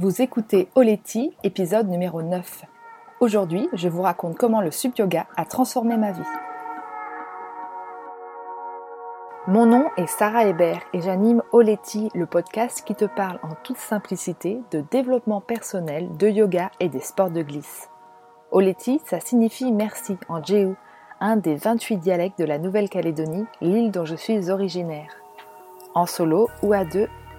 Vous écoutez Oleti, épisode numéro 9. Aujourd'hui, je vous raconte comment le sub yoga a transformé ma vie. Mon nom est Sarah Hébert et j'anime Oleti, le podcast qui te parle en toute simplicité de développement personnel, de yoga et des sports de glisse. Oleti, ça signifie merci en Jéhu, un des 28 dialectes de la Nouvelle-Calédonie, l'île dont je suis originaire. En solo ou à deux,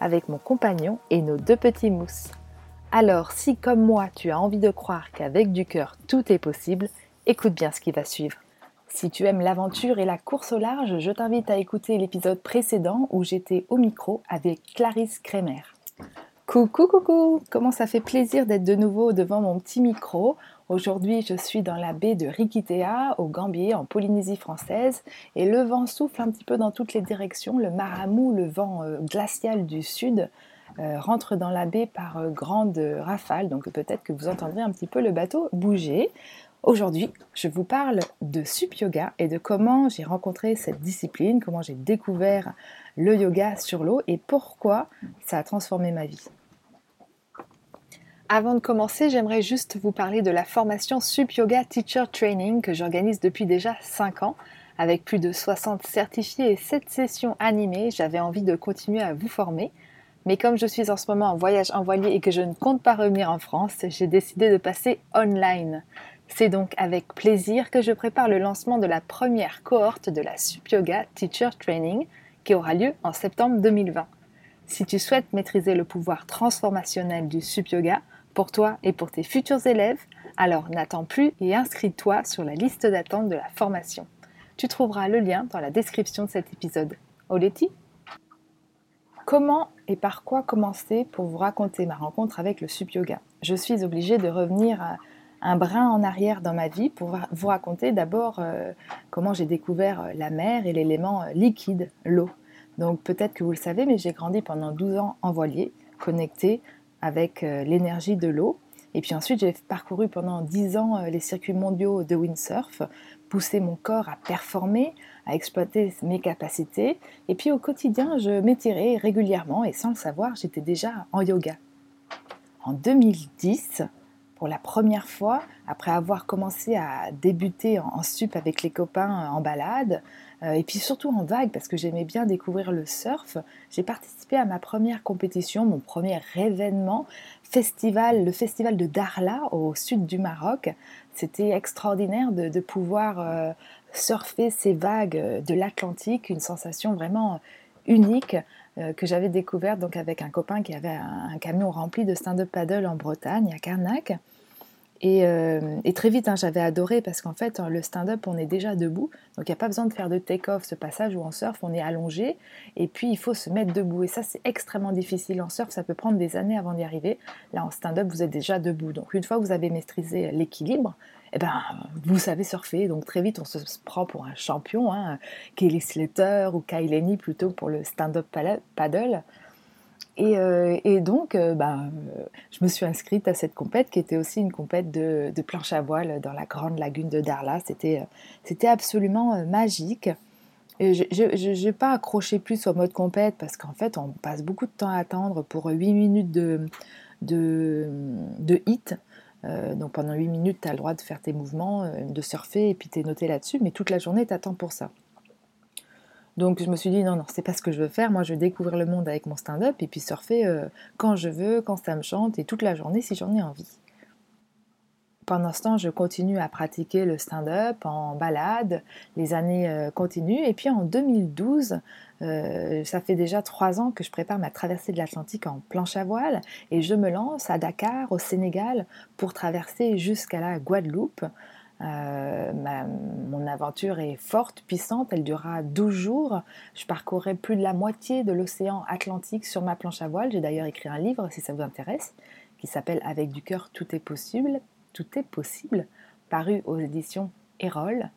avec mon compagnon et nos deux petits mousses. Alors si comme moi tu as envie de croire qu'avec du cœur tout est possible, écoute bien ce qui va suivre. Si tu aimes l'aventure et la course au large, je t'invite à écouter l'épisode précédent où j'étais au micro avec Clarisse Kremer. Coucou coucou Comment ça fait plaisir d'être de nouveau devant mon petit micro. Aujourd'hui, je suis dans la baie de Rikitea, au Gambier, en Polynésie française, et le vent souffle un petit peu dans toutes les directions. Le maramou, le vent euh, glacial du sud, euh, rentre dans la baie par euh, grandes rafales, donc peut-être que vous entendrez un petit peu le bateau bouger. Aujourd'hui, je vous parle de sup yoga et de comment j'ai rencontré cette discipline, comment j'ai découvert le yoga sur l'eau et pourquoi ça a transformé ma vie. Avant de commencer, j'aimerais juste vous parler de la formation Sup Yoga Teacher Training que j'organise depuis déjà 5 ans. Avec plus de 60 certifiés et 7 sessions animées, j'avais envie de continuer à vous former. Mais comme je suis en ce moment en voyage en voilier et que je ne compte pas revenir en France, j'ai décidé de passer online. C'est donc avec plaisir que je prépare le lancement de la première cohorte de la Sup Yoga Teacher Training qui aura lieu en septembre 2020. Si tu souhaites maîtriser le pouvoir transformationnel du Sup Yoga, pour toi et pour tes futurs élèves, alors n'attends plus et inscris-toi sur la liste d'attente de la formation. Tu trouveras le lien dans la description de cet épisode. Oleti Comment et par quoi commencer pour vous raconter ma rencontre avec le sup yoga Je suis obligée de revenir un brin en arrière dans ma vie pour vous raconter d'abord euh, comment j'ai découvert euh, la mer et l'élément euh, liquide, l'eau. Donc peut-être que vous le savez, mais j'ai grandi pendant 12 ans en voilier, connecté avec euh, l'énergie de l'eau. Et puis ensuite, j'ai parcouru pendant 10 ans euh, les circuits mondiaux de windsurf, poussé mon corps à performer, à exploiter mes capacités. Et puis au quotidien, je m'étirais régulièrement et sans le savoir, j'étais déjà en yoga. En 2010, pour la première fois, après avoir commencé à débuter en, sup avec les copains euh, en balade, euh, et puis surtout en vague parce que j'aimais bien découvrir le surf, j'ai participé à ma première compétition, mon premier événement, festival, le festival de Darla au sud du Maroc. C'était extraordinaire de, pouvoir euh, surfer ces vagues de l'Atlantique, une sensation vraiment unique que j'avais découverte donc avec un copain qui avait un, camion rempli de stand-up paddle en Bretagne, à Carnac. Euh, et, très vite, hein, j'avais adoré parce qu'en fait, le stand-up, on est déjà debout. Donc, il n'y a pas besoin de faire de take-off, ce passage où en surf, on est allongé. Et puis, il faut se mettre debout. Et ça, c'est extrêmement difficile. En surf, ça peut prendre des années avant d'y arriver. Là, en stand-up, vous êtes déjà debout. Donc, une fois que vous avez maîtrisé l'équilibre, eh ben, vous savez surfer. Donc, très vite, on se prend pour un champion. Hein, Kelly Slater ou Kyle plutôt pour le stand-up paddle. Euh, et, donc, euh, bah, euh, je me suis inscrite à cette compète qui était aussi une compète de, planche à voile dans la grande lagune de Darla. C'était, absolument magique. je n'ai pas accroché plus au mode compète parce qu'en fait, on passe beaucoup de temps à attendre pour 8 minutes de, hit. donc pendant 8 minutes, tu as le droit de faire tes mouvements, de surfer et puis tu es noté là-dessus, mais toute la journée, tu attends pour ça. Donc je me suis dit non, non, c'est pas ce que je veux faire. Moi, je veux découvrir le monde avec mon stand-up et puis surfer euh, quand je veux, quand ça me chante et toute la journée si j'en ai envie. Pendant ce temps, je continue à pratiquer le stand-up en balade. Les années euh, continuent. Et puis en 2012, euh, ça fait déjà trois ans que je prépare ma traversée de l'Atlantique en planche à voile et je me lance à Dakar, au Sénégal, pour traverser jusqu'à la Guadeloupe. Euh, mon aventure est forte, puissante, elle durera 12 jours. Je parcourrai plus de la moitié de l'océan Atlantique sur ma planche à voile. J'ai d'ailleurs écrit un livre si ça vous intéresse, qui s'appelle Avec du cœur, tout est possible, tout est possible, paru aux éditions Erol.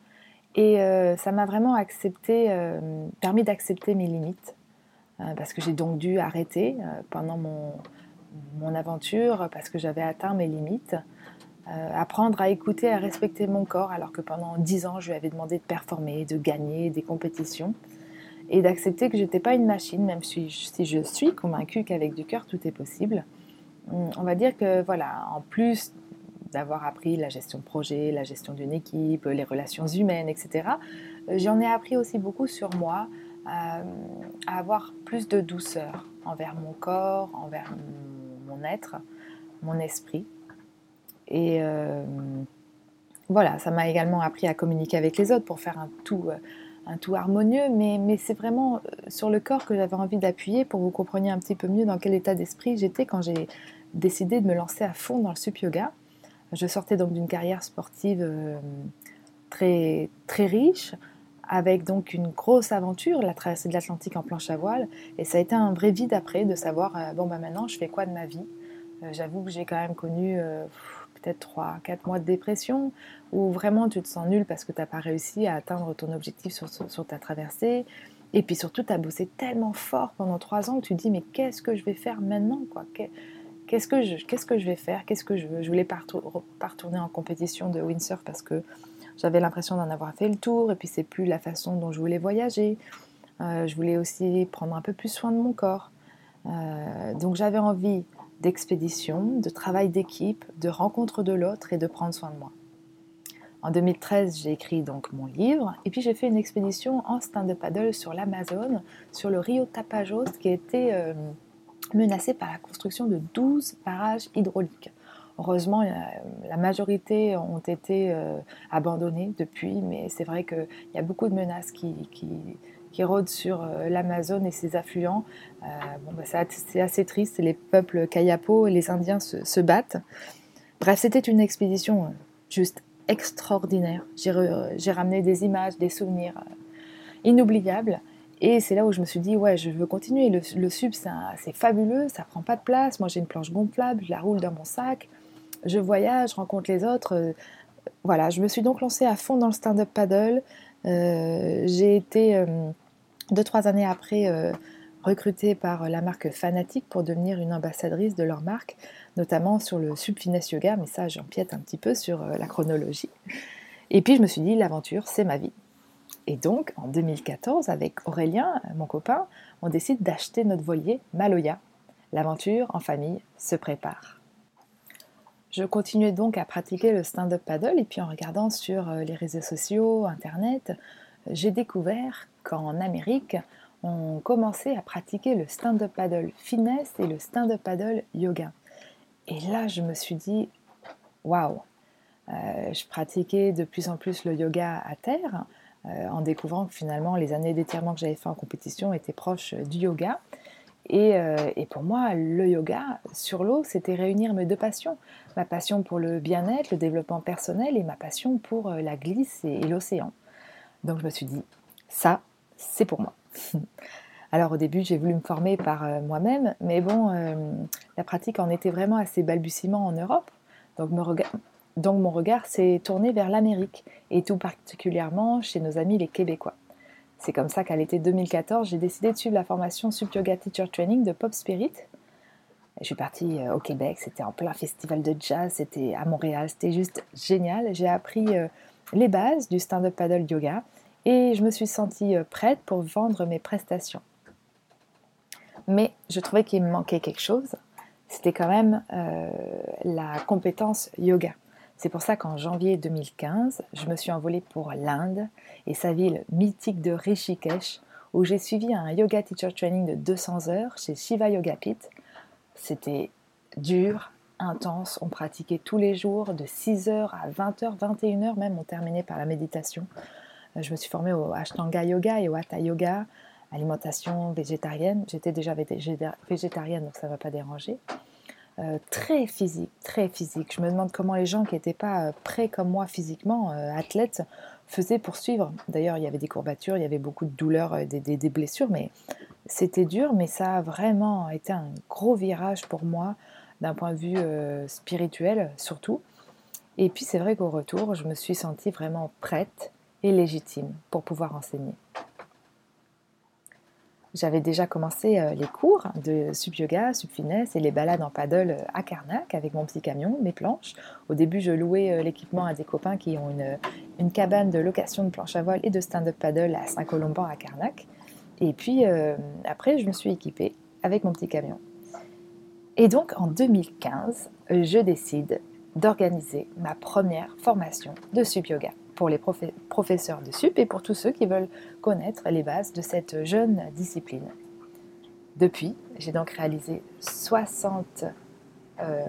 Et euh, ça m'a vraiment accepté, euh, permis d'accepter mes limites, parce que j'ai donc dû arrêter pendant mon, aventure, parce que j'avais atteint mes limites. Apprendre à écouter, à respecter mon corps, alors que pendant dix ans, je lui avais demandé de performer, de gagner des compétitions, et d'accepter que je n'étais pas une machine, même si, si je suis convaincue qu'avec du cœur, tout est possible. Hum, on va dire que, voilà, en plus d'avoir appris la gestion de projet, la gestion d'une équipe, les relations humaines, etc., euh, j'en ai appris aussi beaucoup sur moi, euh, à avoir plus de douceur envers mon corps, envers mon, être, mon esprit. Et euh, voilà, ça m'a également appris à communiquer avec les autres pour faire un tout, un tout harmonieux, mais, mais c'est vraiment sur le corps que j'avais envie d'appuyer pour que vous compreniez un petit peu mieux dans quel état d'esprit j'étais quand j'ai décidé de me lancer à fond dans le sup yoga. Je sortais donc d'une carrière sportive euh, très, très riche, avec donc une grosse aventure, la traversée de l'Atlantique en planche à voile. Et ça a été un vrai vide après de savoir, euh, bon, bah maintenant, je fais quoi de ma vie? Euh, J'avoue que j'ai quand même connu peut-être 3, 4 mois de dépression, où vraiment tu te sens nul parce que tu n'as pas réussi à atteindre ton objectif sur, ta traversée. Et puis surtout, tu as bossé tellement fort pendant 3 ans que tu te dis, mais qu'est-ce que je vais faire maintenant quoi? Qu'est-ce que je, qu'est-ce que je vais faire, qu'est-ce que je veux? Je voulais pas, retourner en compétition de windsurf parce que j'avais l'impression d'en avoir fait le tour et puis c'est plus la façon dont je voulais voyager. Euh, je voulais aussi prendre un peu plus soin de mon corps. Euh, donc j'avais envie d'expédition, de travail d'équipe, de rencontre de l'autre et de prendre soin de moi. En 2013, j'ai écrit donc mon livre et puis j'ai fait une expédition en stand-up paddle sur l'Amazone, sur le Rio Tapajos qui était euh, menacée par la construction de 12 barrages hydrauliques. Heureusement, la majorité ont été euh, abandonnés depuis, mais c'est vrai qu'il y a beaucoup de menaces qui, rôdent sur euh, l'Amazone et ses affluents. Euh, bon, bah, c'est assez triste, les peuples Kayapo et les Indiens se, battent. Bref, c'était une expédition juste extraordinaire. J'ai ramené des images, des souvenirs inoubliables. Et c'est là où je me suis dit, ouais, je veux continuer. Le, sub, c'est fabuleux, ça prend pas de place. Moi, j'ai une planche gonflable, je la roule dans mon sac. Je voyage, je rencontre les autres. Euh, voilà, je me suis donc lancée à fond dans le stand-up paddle. Euh, j'ai été, euh, deux, trois années après, recrutée par la marque Fanatic pour devenir une ambassadrice de leur marque, notamment sur le sub finesse yoga, mais ça, j'empiète un petit peu sur la chronologie. Et puis, je me suis dit, l'aventure, c'est ma vie. Et donc, en 2014, avec Aurélien, mon copain, on décide d'acheter notre voilier Maloya. L'aventure en famille se prépare. Je continuais donc à pratiquer le stand-up paddle et puis en regardant sur euh, les réseaux sociaux, internet, j'ai découvert qu'en Amérique, on commençait à pratiquer le stand-up paddle finesse et le stand-up paddle yoga. Et là, je me suis dit, waouh, euh, je pratiquais de plus en plus le yoga à terre, euh, en découvrant que finalement les années d'étirement que j'avais fait en compétition étaient proches du yoga. Euh, et, pour moi, le yoga sur l'eau, c'était réunir mes deux passions. Ma passion pour le bien-être, le développement personnel et ma passion pour la glisse et, l'océan. Donc je me suis dit, ça, c'est pour moi. Alors au début, j'ai voulu me former par moi-même, mais bon, la pratique en était vraiment assez balbutiement en Europe. Donc mon regard s'est tourné vers l'Amérique, et tout particulièrement chez nos amis les Québécois. C'est comme ça qu'à l'été 2014, j'ai décidé de suivre la formation Sub Yoga Teacher Training de Pop Spirit. Je suis partie euh, au Québec, c'était en plein festival de jazz, c'était à Montréal, c'était juste génial. J'ai appris euh, les bases du stand-up paddle yoga et je me suis sentie euh, prête pour vendre mes prestations. Mais je trouvais qu'il me manquait quelque chose, c'était quand même la compétence yoga. C'est pour ça qu'en janvier 2015, je me suis envolée pour l'Inde et sa ville mythique de Rishikesh, où j'ai suivi un yoga teacher training de 200 heures chez Shiva Yoga Pit. C'était dur, intense, on pratiquait tous les jours de 6h à 20h, 21h même, on terminait par la méditation. Je me suis formée au Ashtanga Yoga et au Hatha Yoga, alimentation végétarienne. J'étais déjà végétarienne, donc ça ne va pas déranger. Euh, très physique, très physique. Je me demande comment les gens qui n'étaient pas euh, prêts comme moi physiquement, euh, athlètes, faisaient pour suivre. D'ailleurs, il y avait des courbatures, il y avait beaucoup de douleurs, des, blessures, mais c'était dur, mais ça a vraiment été un gros virage pour moi d'un point de vue euh, spirituel surtout. Et puis c'est vrai qu'au retour, je me suis sentie vraiment prête et légitime pour pouvoir enseigner. J'avais déjà commencé euh, les cours de sub yoga, sub finesse et les balades en paddle euh, à Carnac avec mon petit camion, mes planches. Au début, je louais euh, l'équipement à des copains qui ont une, cabane de location de planches à voile et de stand-up paddle à Saint-Colomban à Carnac. Et puis après, je me suis équipée avec mon petit camion. Et donc en 2015, je décide d'organiser ma première formation de sub yoga pour les professeurs de SUP et pour tous ceux qui veulent connaître les bases de cette jeune discipline. Depuis, j'ai donc réalisé 60, euh,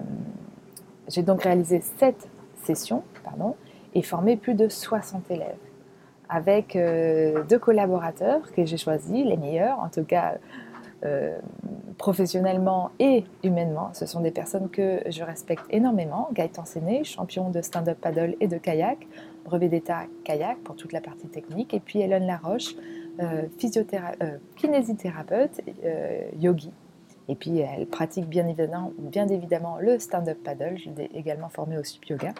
j'ai donc réalisé 7 sessions pardon, et formé plus de 60 élèves avec euh, deux collaborateurs que j'ai choisis, les meilleurs, en tout cas euh, professionnellement et humainement. Ce sont des personnes que je respecte énormément. Gaëtan Séné, champion de stand-up paddle et de kayak, brevet d'état kayak pour toute la partie technique. Et puis Hélène Laroche, euh, euh kinésithérapeute, yogi. Et puis elle pratique bien évidemment, bien évidemment le stand-up paddle. Je l'ai également formée au sup yoga.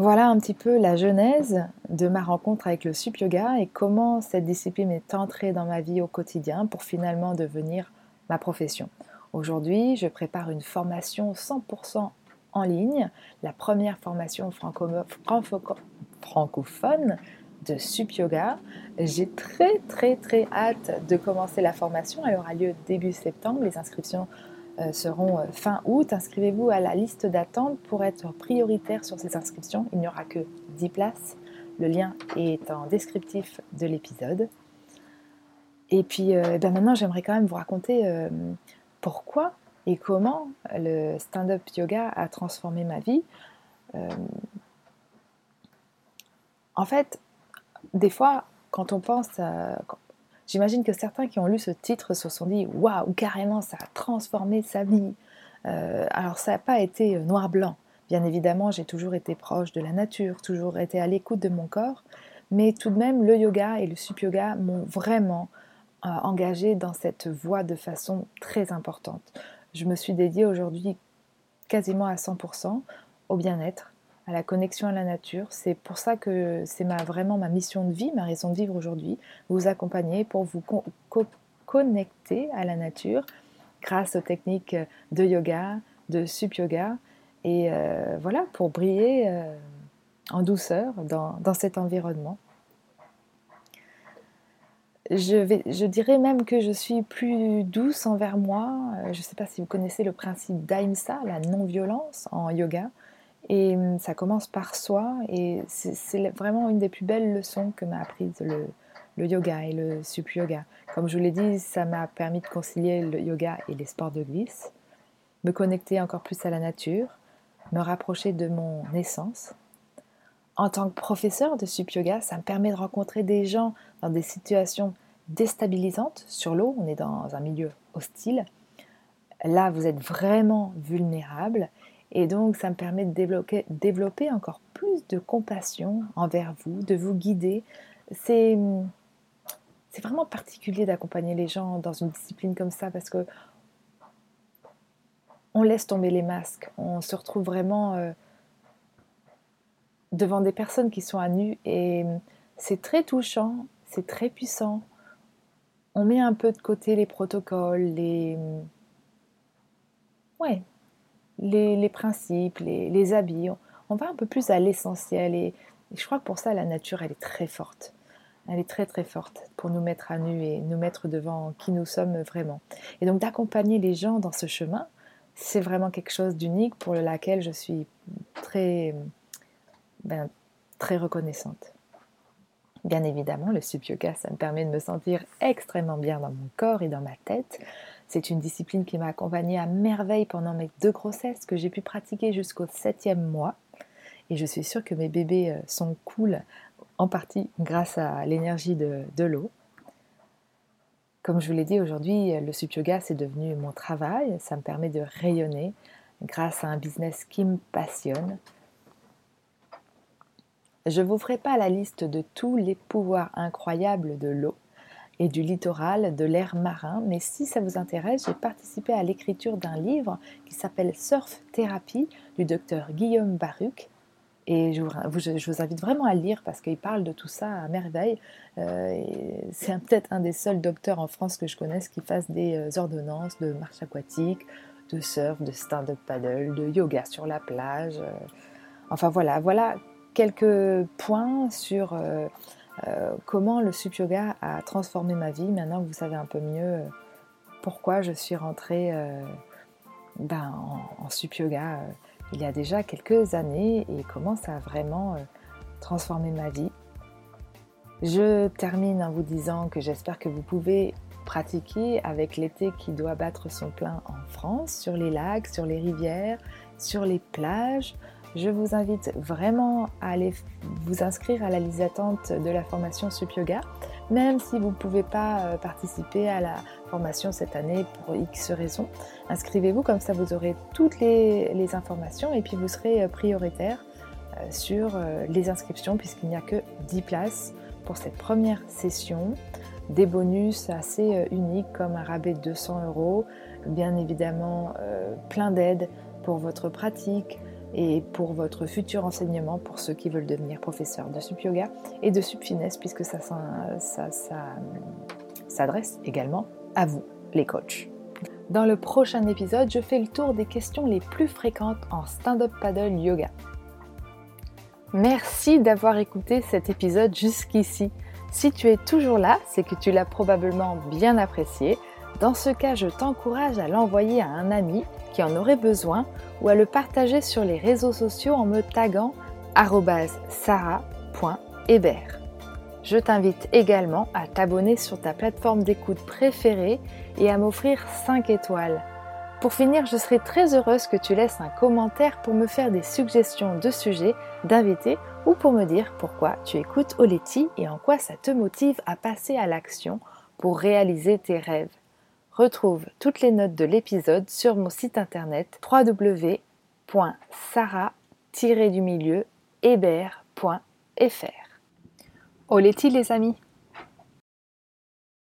Voilà un petit peu la genèse de ma rencontre avec le sup yoga et comment cette discipline est entrée dans ma vie au quotidien pour finalement devenir ma profession. Aujourd'hui, je prépare une formation 100% en ligne, la première formation francophone de sup yoga. J'ai très très très hâte de commencer la formation. Elle aura lieu début septembre. Les inscriptions seront euh, fin août. Inscrivez-vous à la liste d'attente pour être prioritaire sur ces inscriptions. Il n'y aura que 10 places. Le lien est en descriptif de l'épisode. Et puis euh, eh ben maintenant, j'aimerais quand même vous raconter pourquoi et comment le stand-up yoga a transformé ma vie. en fait, des fois, quand on pense J'imagine que certains qui ont lu ce titre se sont dit waouh, carrément, ça a transformé sa vie. Euh, alors, ça n'a pas été euh, noir-blanc. Bien évidemment, j'ai toujours été proche de la nature, toujours été à l'écoute de mon corps, mais tout de même, le yoga et le sup yoga m'ont vraiment euh, engagé dans cette voie de façon très importante. Je me suis dédiée aujourd'hui quasiment à 100% au bien-être, à la connexion à la nature. C'est pour ça que c'est ma, vraiment ma mission de vie, ma raison de vivre aujourd'hui, vous accompagner pour vous connecter à la nature grâce aux techniques de yoga, de sup yoga, et euh, voilà, pour briller euh, en douceur dans, dans, cet environnement. Je, vais, je dirais même que je suis plus douce envers moi. Euh, je ne sais pas si vous connaissez le principe d'Aimsa, la non-violence en yoga. Et hum, ça commence par soi, et c'est vraiment une des plus belles leçons que m'a apprise le, yoga et le sup yoga. Comme je vous l'ai dit, ça m'a permis de concilier le yoga et les sports de glisse, me connecter encore plus à la nature, me rapprocher de mon essence. En tant que professeur de sup yoga, ça me permet de rencontrer des gens dans des situations déstabilisantes sur l'eau, on est dans un milieu hostile. Là, vous êtes vraiment vulnérable et donc, ça me permet de développer, encore plus de compassion envers vous, de vous guider. C'est, c'est vraiment particulier d'accompagner les gens dans une discipline comme ça parce que on laisse tomber les masques, on se retrouve vraiment euh, devant des personnes qui sont à nu et c'est très touchant, c'est très puissant. On met un peu de côté les protocoles, les ouais, les, principes, les, habits. On, va un peu plus à l'essentiel et, je crois que pour ça, la nature, elle est très forte. Elle est très très forte pour nous mettre à nu et nous mettre devant qui nous sommes vraiment. Et donc d'accompagner les gens dans ce chemin, c'est vraiment quelque chose d'unique pour lequel je suis très, ben, très reconnaissante. Bien évidemment, le sup yoga, ça me permet de me sentir extrêmement bien dans mon corps et dans ma tête. C'est une discipline qui m'a accompagnée à merveille pendant mes deux grossesses que j'ai pu pratiquer jusqu'au septième mois. Et je suis sûre que mes bébés euh, sont cool en partie grâce à l'énergie de, l'eau. Comme je vous l'ai dit aujourd'hui, le sup yoga c'est devenu mon travail. Ça me permet de rayonner grâce à un business qui me passionne. Je ne vous ferai pas la liste de tous les pouvoirs incroyables de l'eau et du littoral, de l'air marin. Mais si ça vous intéresse, j'ai participé à l'écriture d'un livre qui s'appelle Surf Thérapie du docteur Guillaume Baruch. Et je vous, invite vraiment à le lire parce qu'il parle de tout ça à merveille. Euh, c'est peut-être un des seuls docteurs en France que je connaisse qui fasse des euh, ordonnances de marche aquatique, de surf, de stand-up paddle, de yoga sur la plage. Euh. Enfin voilà, voilà quelques points sur comment le sup yoga a transformé ma vie. Maintenant que vous savez un peu mieux pourquoi je suis rentrée ben, en, en sup yoga il y a déjà quelques années et comment ça a vraiment euh, transformé ma vie? Je termine en vous disant que j'espère que vous pouvez pratiquer avec l'été qui doit battre son plein en France, sur les lacs, sur les rivières, sur les plages. Je vous invite vraiment à aller vous inscrire à la liste d'attente de la formation Sup Yoga, même si vous ne pouvez pas euh, participer à la formation cette année pour X raisons. Inscrivez-vous, comme ça vous aurez toutes les, informations et puis vous serez euh, prioritaire euh, sur les inscriptions puisqu'il n'y a que 10 places pour cette première session. Des bonus assez uniques comme un rabais de 200 euros, bien évidemment plein d'aides pour votre pratique, et pour votre futur enseignement pour ceux qui veulent devenir professeurs de sup yoga et de sup finesse puisque ça, ça, s'adresse également à vous, les coachs. Dans le prochain épisode, je fais le tour des questions les plus fréquentes en stand-up paddle yoga. Merci d'avoir écouté cet épisode jusqu'ici. Si tu es toujours là, c'est que tu l'as probablement bien apprécié. Dans ce cas, je t'encourage à l'envoyer à un ami qui en aurait besoin ou à le partager sur les réseaux sociaux en me taguant sarah.hébert. Je t'invite également à t'abonner sur ta plateforme d'écoute préférée et à m'offrir 5 étoiles. Pour finir, je serai très heureuse que tu laisses un commentaire pour me faire des suggestions de sujets, d'invités ou pour me dire pourquoi tu écoutes Oleti et en quoi ça te motive à passer à l'action pour réaliser tes rêves. Retrouve toutes les notes de l'épisode sur mon site internet www.sarah-du-milieu hébert.fr. Oletti les amis